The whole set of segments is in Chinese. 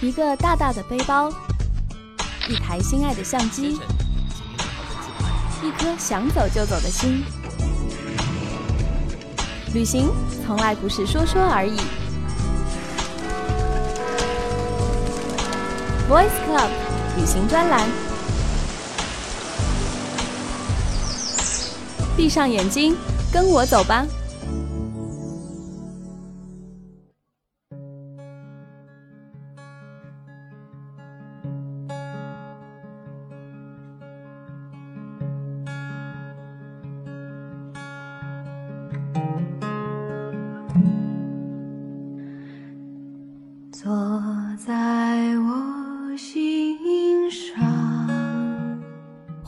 一个大大的背包，一台心爱的相机，一颗想走就走的心。旅行从来不是说说而已。Voice Club 旅行专栏，闭上眼睛，跟我走吧。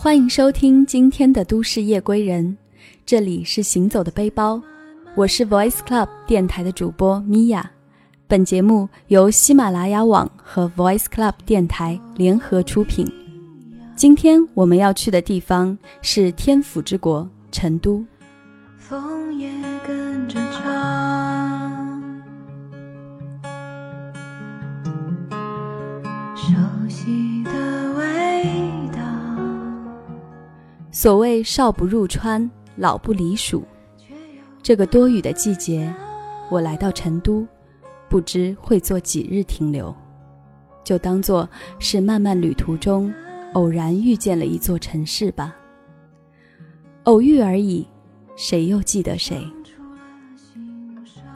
欢迎收听今天的都市夜归人，这里是行走的背包，我是 Voice Club 电台的主播米娅。本节目由喜马拉雅网和 Voice Club 电台联合出品。今天我们要去的地方是天府之国成都。风也跟着唱，熟悉所谓少不入川，老不离蜀。这个多雨的季节，我来到成都，不知会做几日停留，就当做是漫漫旅途中偶然遇见了一座城市吧。偶遇而已，谁又记得谁？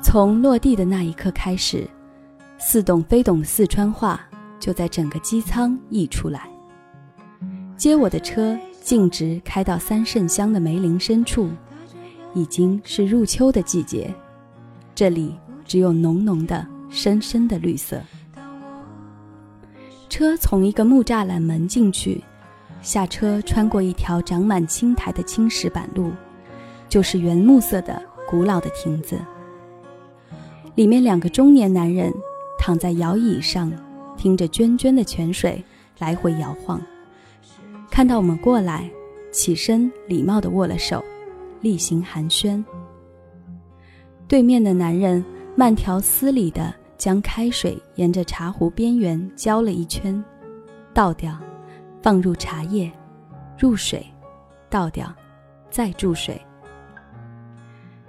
从落地的那一刻开始，似懂非懂的四川话就在整个机舱溢出来。接我的车。径直开到三圣乡的梅林深处，已经是入秋的季节，这里只有浓浓的、深深的绿色。车从一个木栅栏门进去，下车穿过一条长满青苔的青石板路，就是原木色的古老的亭子。里面两个中年男人躺在摇椅上，听着涓涓的泉水来回摇晃。看到我们过来，起身礼貌地握了手，例行寒暄。对面的男人慢条斯理地将开水沿着茶壶边缘浇了一圈，倒掉，放入茶叶，入水，倒掉，再注水。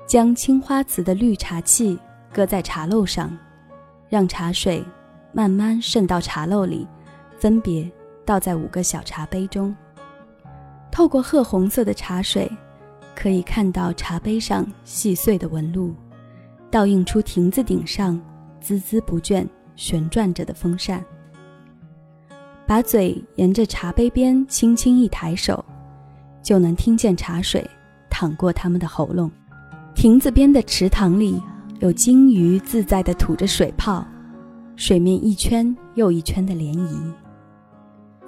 将青花瓷的绿茶器搁在茶漏上，让茶水慢慢渗到茶漏里，分别。倒在五个小茶杯中。透过褐红色的茶水，可以看到茶杯上细碎的纹路，倒映出亭子顶上孜孜不倦旋转着的风扇。把嘴沿着茶杯边轻轻一抬手，就能听见茶水淌过他们的喉咙。亭子边的池塘里有金鱼自在地吐着水泡，水面一圈又一圈的涟漪。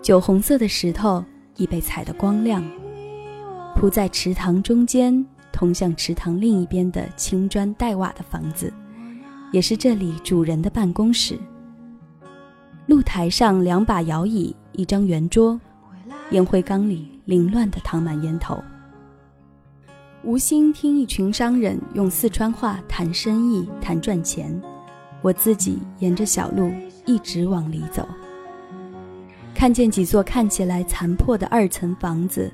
酒红色的石头已被踩得光亮，铺在池塘中间，通向池塘另一边的青砖黛瓦的房子，也是这里主人的办公室。露台上两把摇椅，一张圆桌，烟灰缸里凌乱地躺满烟头。无心听一群商人用四川话谈生意、谈赚钱，我自己沿着小路一直往里走。看见几座看起来残破的二层房子，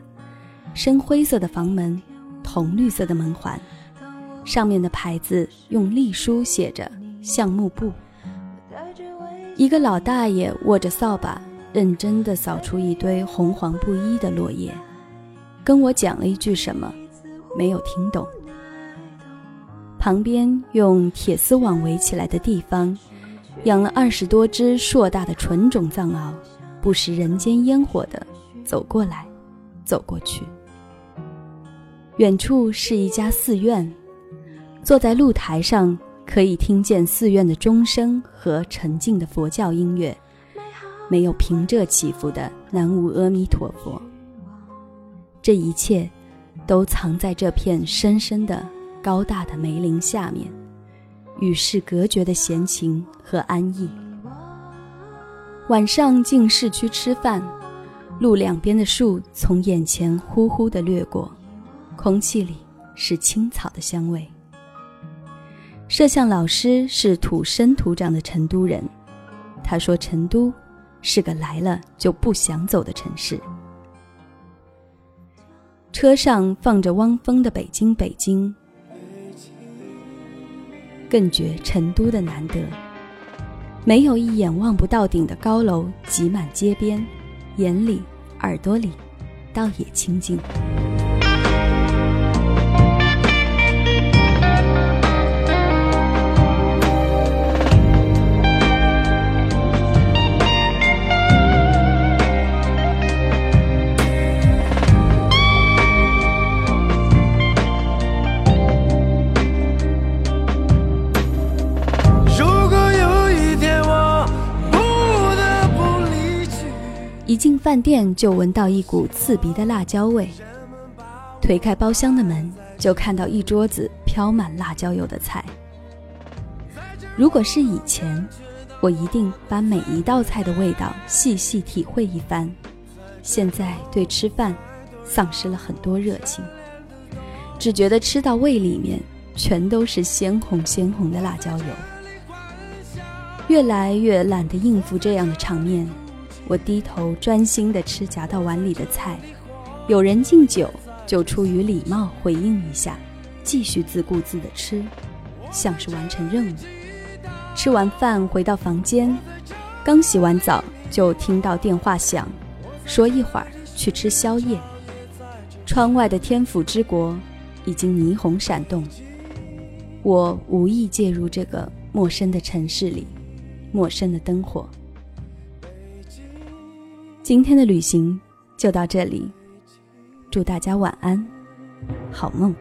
深灰色的房门，铜绿色的门环，上面的牌子用隶书写着“橡木部”。一个老大爷握着扫把，认真地扫出一堆红黄不一的落叶，跟我讲了一句什么，没有听懂。旁边用铁丝网围起来的地方，养了二十多只硕大的纯种藏獒。不食人间烟火的走过来，走过去。远处是一家寺院，坐在露台上，可以听见寺院的钟声和沉静的佛教音乐，没有平仄起伏的南无阿弥陀佛。这一切，都藏在这片深深的、高大的梅林下面，与世隔绝的闲情和安逸。晚上进市区吃饭。路两边的树从眼前呼呼地掠过，空气里是青草的香味。摄像老师是土生土长的成都人，他说成都是个来了就不想走的城市。车上放着汪峰的《北京北京》，更觉成都的难得，没有一眼望不到顶的高楼挤满街边。眼里、耳朵里，倒也清静。一进饭店就闻到一股刺鼻的辣椒味，推开包厢的门就看到一桌子飘满辣椒油的菜。如果是以前，我一定把每一道菜的味道细细体会一番。现在对吃饭丧失了很多热情，只觉得吃到胃里面全都是鲜红鲜红的辣椒油，越来越懒得应付这样的场面。我低头专心地吃夹到碗里的菜，有人敬酒，就出于礼貌回应一下，继续自顾自地吃，像是完成任务。吃完饭回到房间，刚洗完澡就听到电话响，说一会儿去吃宵夜。窗外的天府之国已经霓虹闪动，我无意介入这个陌生的城市里，陌生的灯火。今天的旅行就到这里，祝大家晚安，好梦。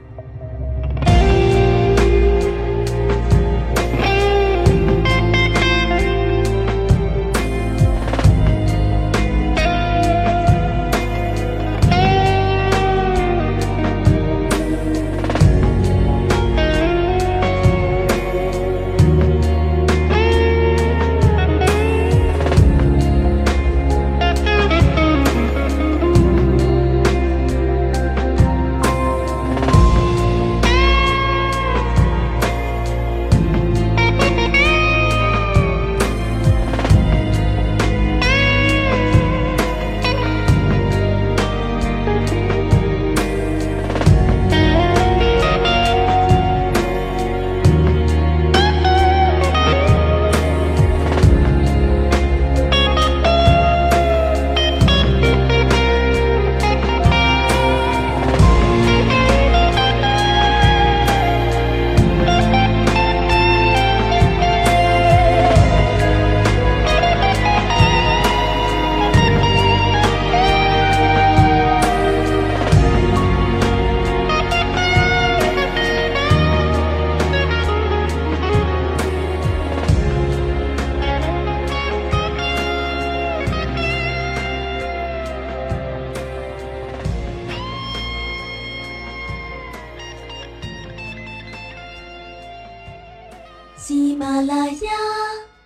马拉雅，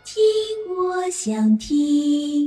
听我想听。